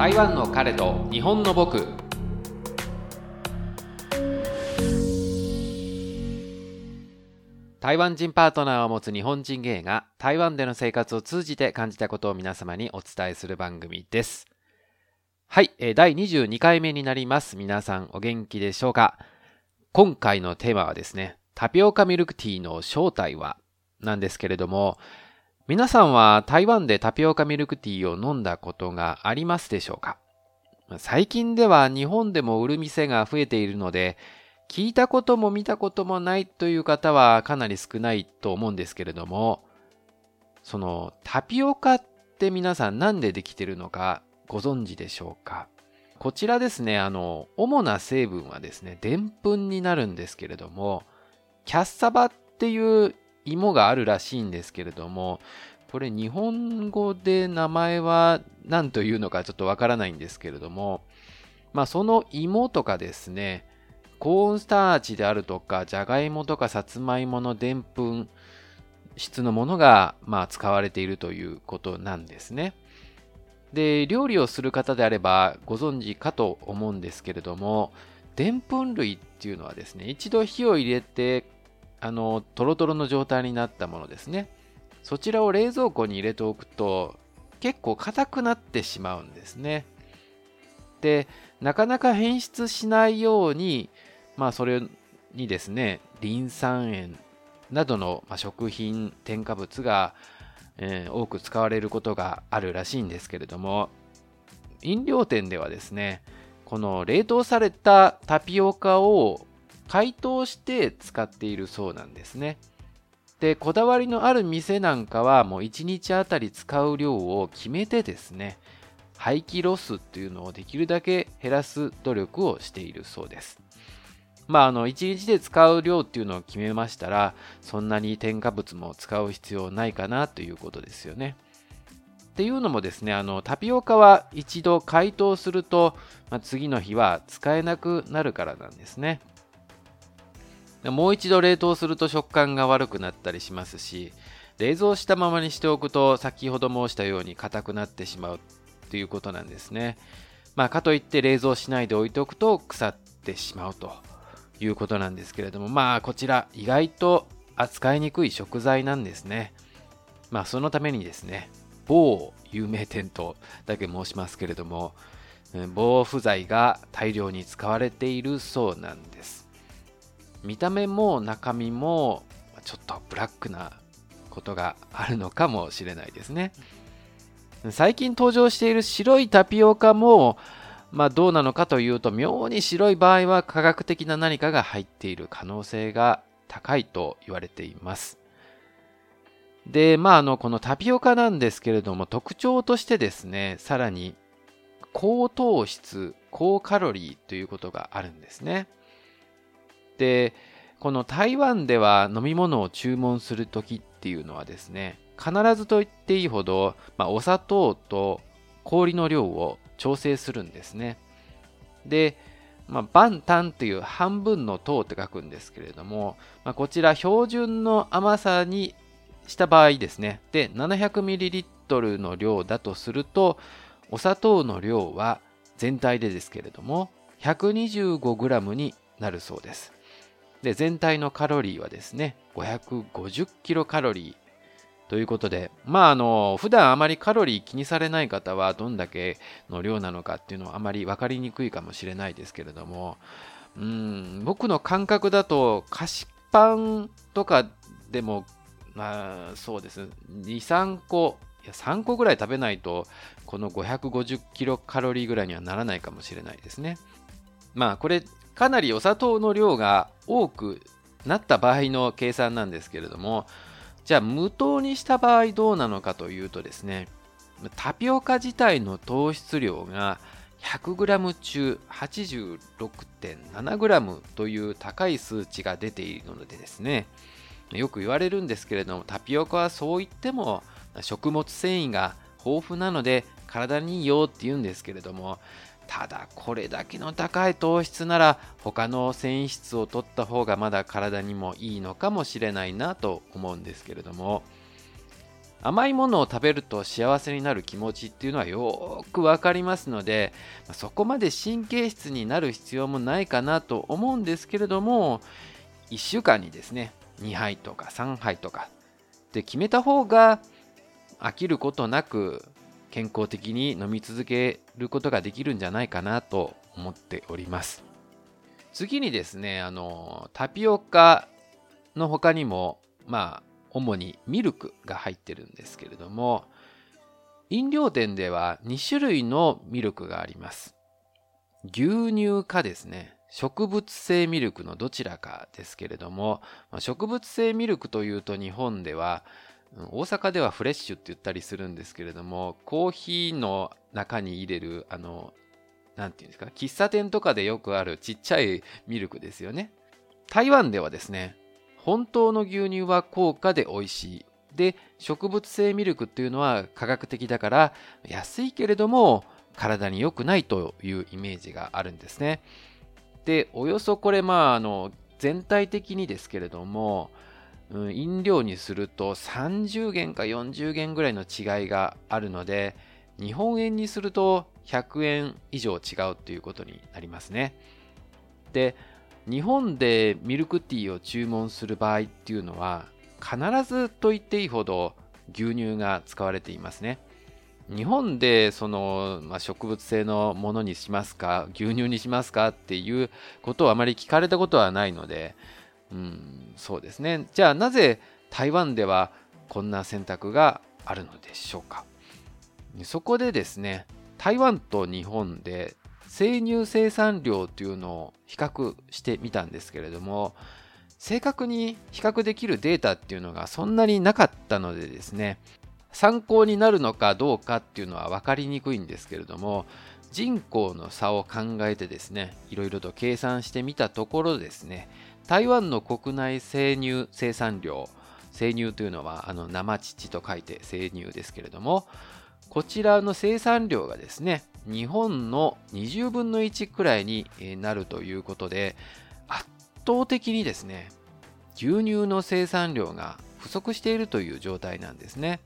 台湾の彼と日本の僕。台湾人パートナーを持つ日本人芸が台湾での生活を通じて感じたことを皆様にお伝えする番組です。はい第22回目になります。皆さんお元気でしょうか？今回のテーマはですねタピオカミルクティーの正体はなんですけれども皆さんは台湾でタピオカミルクティーを飲んだことがありますでしょうか？最近では日本でも売る店が増えているので、聞いたことも見たこともないという方はかなり少ないと思うんですけれども、そのタピオカって皆さん何でできてるのかご存知でしょうか？こちらですね、あの、主な成分はですね、でんぷんになるんですけれども、キャッサバっていう芋があるらしいんですけれども、これ日本語で名前は何というのかちょっとわからないんですけれども、まあその芋とかですね、コーンスターチであるとか、じゃがいもとかさつまいものでんぷん質のものが、まあ、使われているということなんですね。で、料理をする方であればご存知かと思うんですけれども、でんぷん類っていうのはですね、一度火を入れてあの、トロトロの状態になったものですね。そちらを冷蔵庫に入れておくと、結構硬くなってしまうんですね。で、なかなか変質しないように、まあ、それにですね、リン酸塩などの食品、添加物が、えー、多く使われることがあるらしいんですけれども、飲料店ではですね、この冷凍されたタピオカを解凍して使っているそうなんですね。で、こだわりのある店なんかはもう1日あたり使う量を決めてですね、廃棄ロスっていうのをできるだけ減らす努力をしているそうです。まあ、あの、1日で使う量っていうのを決めましたら、そんなに添加物も使う必要ないかなということですよね。っていうのもですね、あの、タピオカは一度解凍すると、まあ、次の日は使えなくなるからなんですね。もう一度冷凍すると食感が悪くなったりしますし、冷蔵したままにしておくと先ほど申したように硬くなってしまうということなんですね。まあ、かといって冷蔵しないで置いておくと腐ってしまうということなんですけれども、まあこちら意外と扱いにくい食材なんですね。まあそのためにですね、某有名店とだけ申しますけれども、防腐剤が大量に使われているそうなんです。見た目も中身もちょっとブラックなことがあるのかもしれないですね。最近登場している白いタピオカも、まあ、どうなのかというと妙に白い場合は科学的な何かが入っている可能性が高いと言われています。で、まあ、あの、このタピオカなんですけれども、特徴としてですね、さらに高糖質、高カロリーということがあるんですね。で、この台湾では飲み物を注文するときっていうのはですね、必ずと言っていいほど、まあ、お砂糖と氷の量を調整するんですね。で、まあ、バンタンという半分の糖って書くんですけれども、まあ、こちら標準の甘さにした場合ですね。で、700ml の量だとすると、お砂糖の量は全体でですけれども、125g になるそうです。で、全体のカロリーはですね、550キロカロリーということで、まあ、あの、普段あまりカロリー気にされない方はどんだけの量なのかっていうのはあまり分かりにくいかもしれないですけれども、うん、僕の感覚だと、菓子パンとかでも、まあ、そうです。2、3個、いや、3個ぐらい食べないと、この550キロカロリーぐらいにはならないかもしれないですね。まあ、これ、かなりお砂糖の量が多くなった場合の計算なんですけれども、じゃあ無糖にした場合どうなのかというとですね、タピオカ自体の糖質量が 100g 中 86.7g という高い数値が出ているのでですね、よく言われるんですけれども、タピオカはそう言っても食物繊維が豊富なので体にいいよって言うんですけれども、ただこれだけの高い糖質なら他の繊維質を取った方がまだ体にもいいのかもしれないなと思うんですけれども甘いものを食べると幸せになる気持ちっていうのはよくわかりますのでそこまで神経質になる必要もないかなと思うんですけれども1週間にですね2杯とか3杯とかで決めた方が飽きることなく健康的に飲み続けることができるんじゃないかなと思っております。次にですねあのタピオカの他にもまあ主にミルクが入ってるんですけれども飲料店では2種類のミルクがあります。牛乳かですね。植物性ミルクのどちらかですけれども植物性ミルクというと日本では大阪ではフレッシュって言ったりするんですけれどもコーヒーの中に入れるあの何て言うんですか喫茶店とかでよくあるちっちゃいミルクですよね。台湾ではですね本当の牛乳は高価で美味しい。で植物性ミルクっていうのは科学的だから安いけれども体に良くないというイメージがあるんですね。でおよそこれまああの全体的にですけれどもうん、飲料にすると30元か40元ぐらいの違いがあるので日本円にすると100円以上違うということになりますね。で日本でミルクティーを注文する場合っていうのは必ずと言っていいほど牛乳が使われていますね。日本でその、まあ、植物性のものにしますか牛乳にしますかっていうことをあまり聞かれたことはないのでうん、そうですね。じゃあなぜ台湾ではこんな選択があるのでしょうか。そこでですね、台湾と日本で生乳生産量というのを比較してみたんですけれども、正確に比較できるデータっていうのがそんなになかったのでですね、参考になるのかどうかっていうのは分かりにくいんですけれども、人口の差を考えてですね、いろいろと計算してみたところですね、台湾の国内生乳生産量生乳というのはあの生乳と書いて生乳ですけれどもこちらの生産量がですね日本の20分の1くらいになるということで圧倒的にですね牛乳の生産量が不足しているという状態なんですね。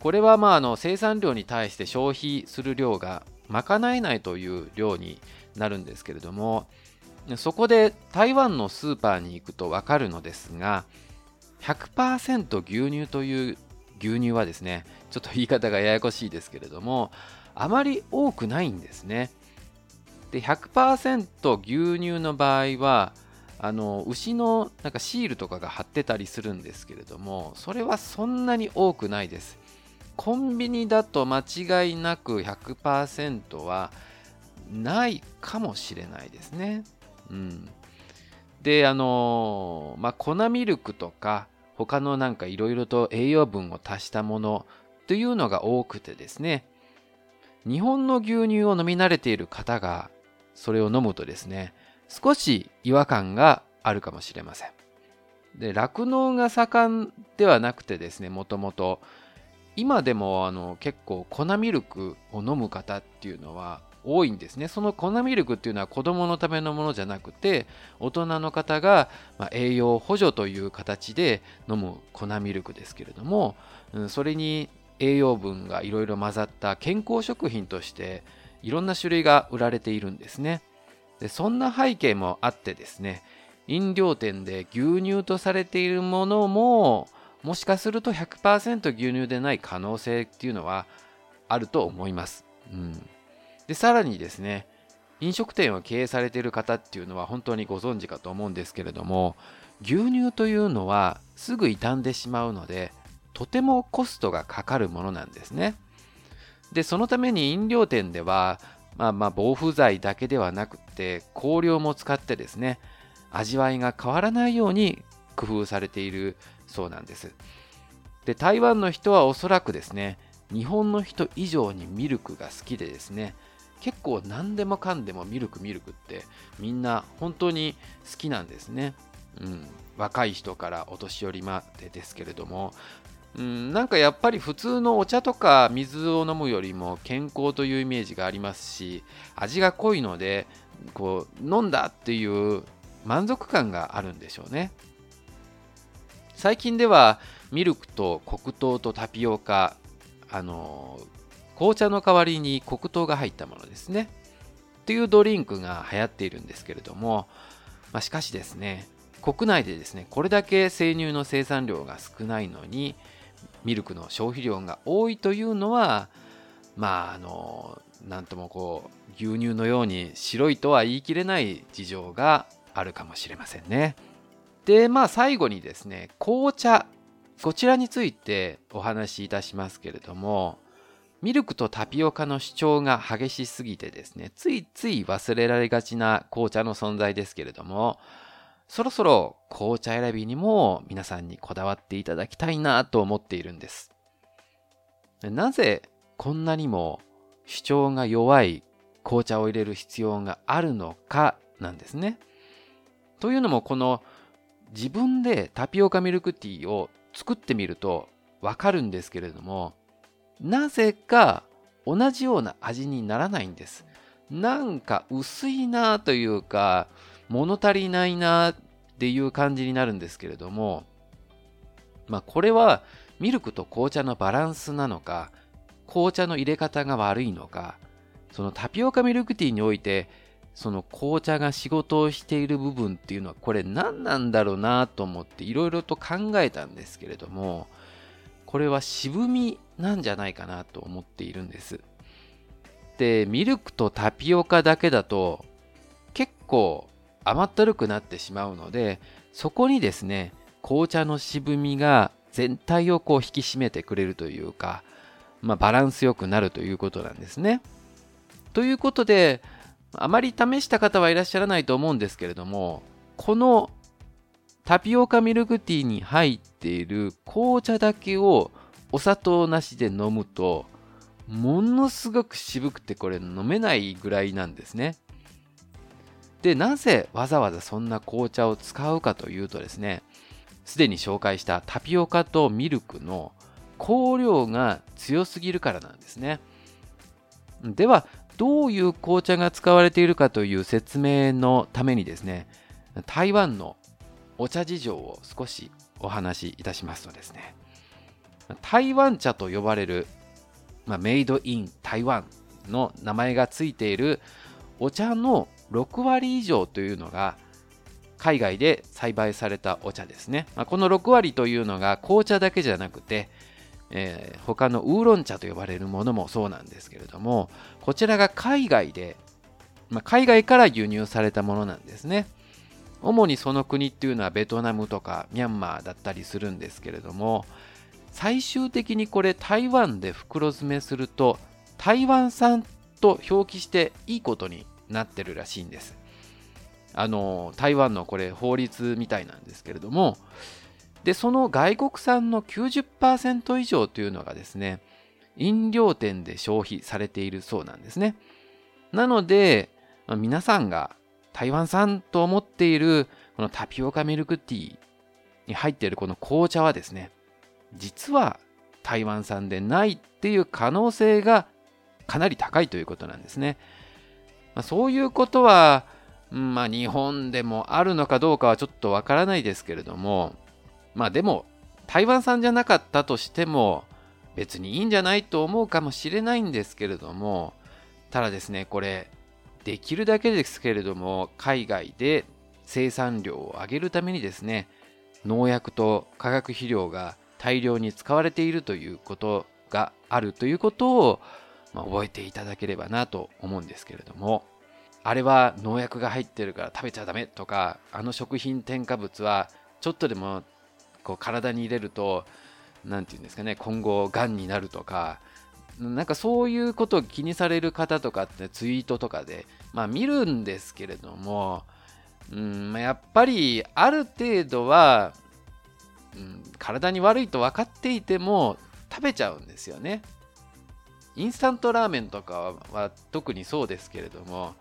これはまああの生産量に対して消費する量が賄えないという量になるんですけれどもそこで台湾のスーパーに行くとわかるのですが100%牛乳という牛乳はですねちょっと言い方がややこしいですけれどもあまり多くないんですね。で100%牛乳の場合はあの牛のなんかシールとかが貼ってたりするんですけれどもそれはそんなに多くないです。コンビニだと間違いなく100%はないかもしれないですね。うん、であのまあ粉ミルクとか他のなんかいろいろと栄養分を足したものというのが多くてですね。日本の牛乳を飲み慣れている方がそれを飲むとですね少し違和感があるかもしれません。で酪農が盛んではなくてですねもともと今でもあの結構粉ミルクを飲む方っていうのは多いんですね。その粉ミルクっていうのは子供のためのものじゃなくて、大人の方が、栄養補助という形で飲む粉ミルクですけれども、それに栄養分がいろいろ混ざった健康食品としていろんな種類が売られているんですね。でそんな背景もあってですね、飲料店で牛乳とされているものももしかすると100%牛乳でない可能性っていうのはあると思います。うんで、さらにですね、飲食店を経営されている方っていうのは本当にご存知かと思うんですけれども、牛乳というのはすぐ傷んでしまうので、とてもコストがかかるものなんですね。で、そのために飲料店では、まあまあ防腐剤だけではなくて香料も使ってですね、味わいが変わらないように工夫されているそうなんです。で、台湾の人はおそらくですね、日本の人以上にミルクが好きでですね、結構何でもかんでもミルクミルクってみんな本当に好きなんですね。うん、若い人からお年寄りまでですけれども、うん、なんかやっぱり普通のお茶とか水を飲むよりも健康というイメージがありますし味が濃いのでこう飲んだっていう満足感があるんでしょうね最近ではミルクと黒糖とタピオカあの紅茶の代わりに黒糖が入ったものですねっていうドリンクが流行っているんですけれども、まあ、しかしですね国内でですねこれだけ生乳の生産量が少ないのにミルクの消費量が多いというのはまああのなんともこう牛乳のように白いとは言い切れない事情があるかもしれませんね。でまあ最後にですね紅茶こちらについてお話しいたしますけれどもミルクとタピオカの主張が激しすぎてですねついつい忘れられがちな紅茶の存在ですけれどもそろそろ紅茶選びにも皆さんにこだわっていただきたいなと思っているんです。なぜこんなにも主張が弱い紅茶を入れる必要があるのかなんですね。というのもこの自分でタピオカミルクティーを作ってみるとわかるんですけれどもなぜか同じような味にならないんです。なんか薄いなというか物足りないなっていう感じになるんですけれどもまあこれはミルクと紅茶のバランスなのか紅茶の入れ方が悪いのかそのタピオカミルクティーにおいてその紅茶が仕事をしている部分っていうのはこれ何なんだろうなと思っていろいろと考えたんですけれどもこれは渋みなんじゃないかなと思っているんです。でミルクとタピオカだけだと結構甘ったるくなってしまうのでそこにですね紅茶の渋みが全体をこう引き締めてくれるというか、まあ、バランスよくなるということなんですね。ということであまり試した方はいらっしゃらないと思うんですけれどもこのタピオカミルクティーに入っている紅茶だけをお砂糖なしで飲むとものすごく渋くてこれ飲めないぐらいなんですね。でなぜわざわざそんな紅茶を使うかというとですねすでに紹介したタピオカとミルクの香料が強すぎるからなんですねではどういう紅茶が使われているかという説明のためにですね台湾のお茶事情を少しお話しいたしますとですね台湾茶と呼ばれる、まあ、メイドイン台湾の名前がついているお茶の6割以上というのが海外で栽培されたお茶ですね。まあ、この6割というのが紅茶だけじゃなくて、えー、他のウーロン茶と呼ばれるものもそうなんですけれどもこちらが海外で、まあ、海外から輸入されたものなんですね。主にその国っていうのはベトナムとかミャンマーだったりするんですけれども最終的にこれ台湾で袋詰めすると台湾産と表記していいことになってるらしいんです。あの台湾のこれ法律みたいなんですけれどもでその外国産の90%以上というのがですね飲料店で消費されているそうなんですね。なので、ま、皆さんが台湾産と思っているこのタピオカミルクティーに入っているこの紅茶はですね実は台湾産でないっていう可能性がかなり高いということなんですね。まあ、そういうことは、まあ、日本でもあるのかどうかはちょっとわからないですけれども、まあでも、台湾産じゃなかったとしても、別にいいんじゃないと思うかもしれないんですけれども、ただですね、これ、できるだけですけれども、海外で生産量を上げるためにですね、農薬と化学肥料が大量に使われているということがあるということをまあ、覚えていただければなと思うんですけれどもあれは農薬が入ってるから食べちゃダメとかあの食品添加物はちょっとでもこう体に入れると何て言うんですかね今後がんになるとかなんかそういうことを気にされる方とかってツイートとかで、まあ、見るんですけれども、うん、やっぱりある程度は、うん、体に悪いと分かっていても食べちゃうんですよね。インスタントラーメンとかは特にそうですけれども、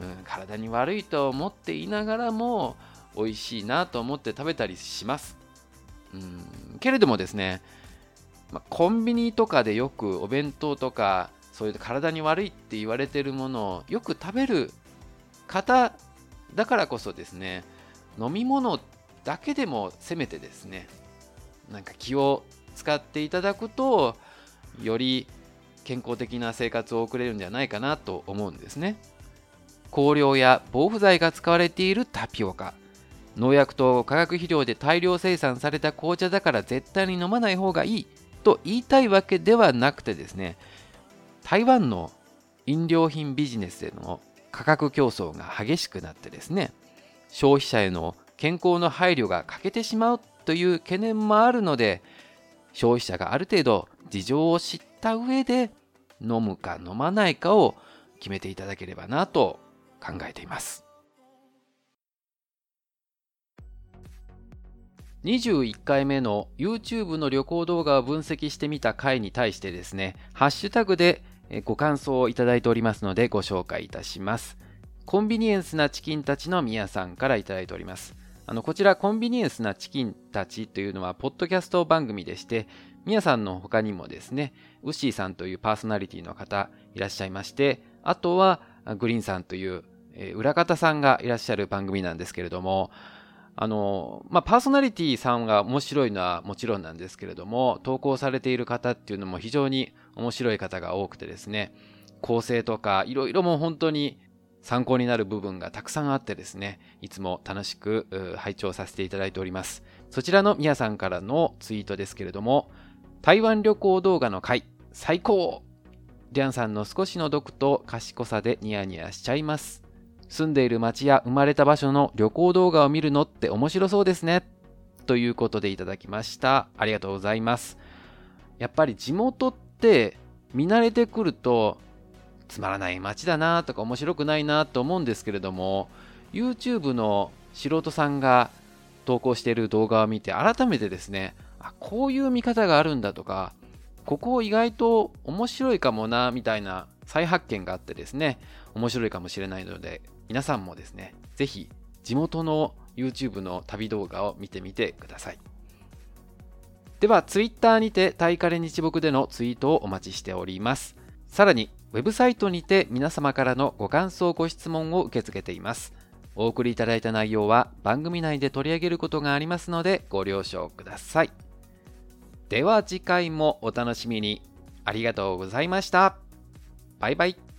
うん、体に悪いと思っていながらも美味しいなと思って食べたりします。うん、けれどもですね、まあ、コンビニとかでよくお弁当とかそういう体に悪いって言われてるものをよく食べる方だからこそですね飲み物だけでもせめてですねなんか気を使っていただくとより健康的な生活を送れるんじゃないかなと思うんですね。香料や防腐剤が使われているタピオカ。農薬と化学肥料で大量生産された紅茶だから絶対に飲まない方がいいと言いたいわけではなくてですね台湾の飲料品ビジネスでの価格競争が激しくなってですね消費者への健康の配慮が欠けてしまうという懸念もあるので消費者がある程度事情を知った上で飲むか飲まないかを決めていただければなと考えています。21回目の YouTube の旅行動画を分析してみた回に対してですねハッシュタグでご感想をいただいておりますのでご紹介いたします。コンビニエンスなチキンたちのみやさんからいただいております。あのこちらコンビニエンスなチキンたちというのはポッドキャスト番組でしてみやさんの他にもですねウッシーさんというパーソナリティの方いらっしゃいましてあとはグリーンさんという裏方さんがいらっしゃる番組なんですけれどもあのまあ、パーソナリティさんが面白いのはもちろんなんですけれども投稿されている方っていうのも非常に面白い方が多くてですね構成とかいろいろも本当に参考になる部分がたくさんあってですねいつも楽しく拝聴させていただいております。そちらのみやさんからのツイートですけれども台湾旅行動画の回最高。リャンさんの少しの毒と賢さでニヤニヤしちゃいます。住んでいる町や生まれた場所の旅行動画を見るのって面白そうですね。ということでいただきました。ありがとうございます。やっぱり地元って見慣れてくるとつまらない街だなとか面白くないなと思うんですけれども YouTube の素人さんが投稿している動画を見て改めてですねあこういう見方があるんだとかここ意外と面白いかもなみたいな再発見があってですね面白いかもしれないので皆さんもですね、ぜひ地元の YouTube の旅動画を見てみてください。では、Twitter にてタイカレ日木でのツイートをお待ちしております。さらに、ウェブサイトにて皆様からのご感想、ご質問を受け付けています。お送りいただいた内容は番組内で取り上げることがありますのでご了承ください。では次回もお楽しみに。ありがとうございました。バイバイ。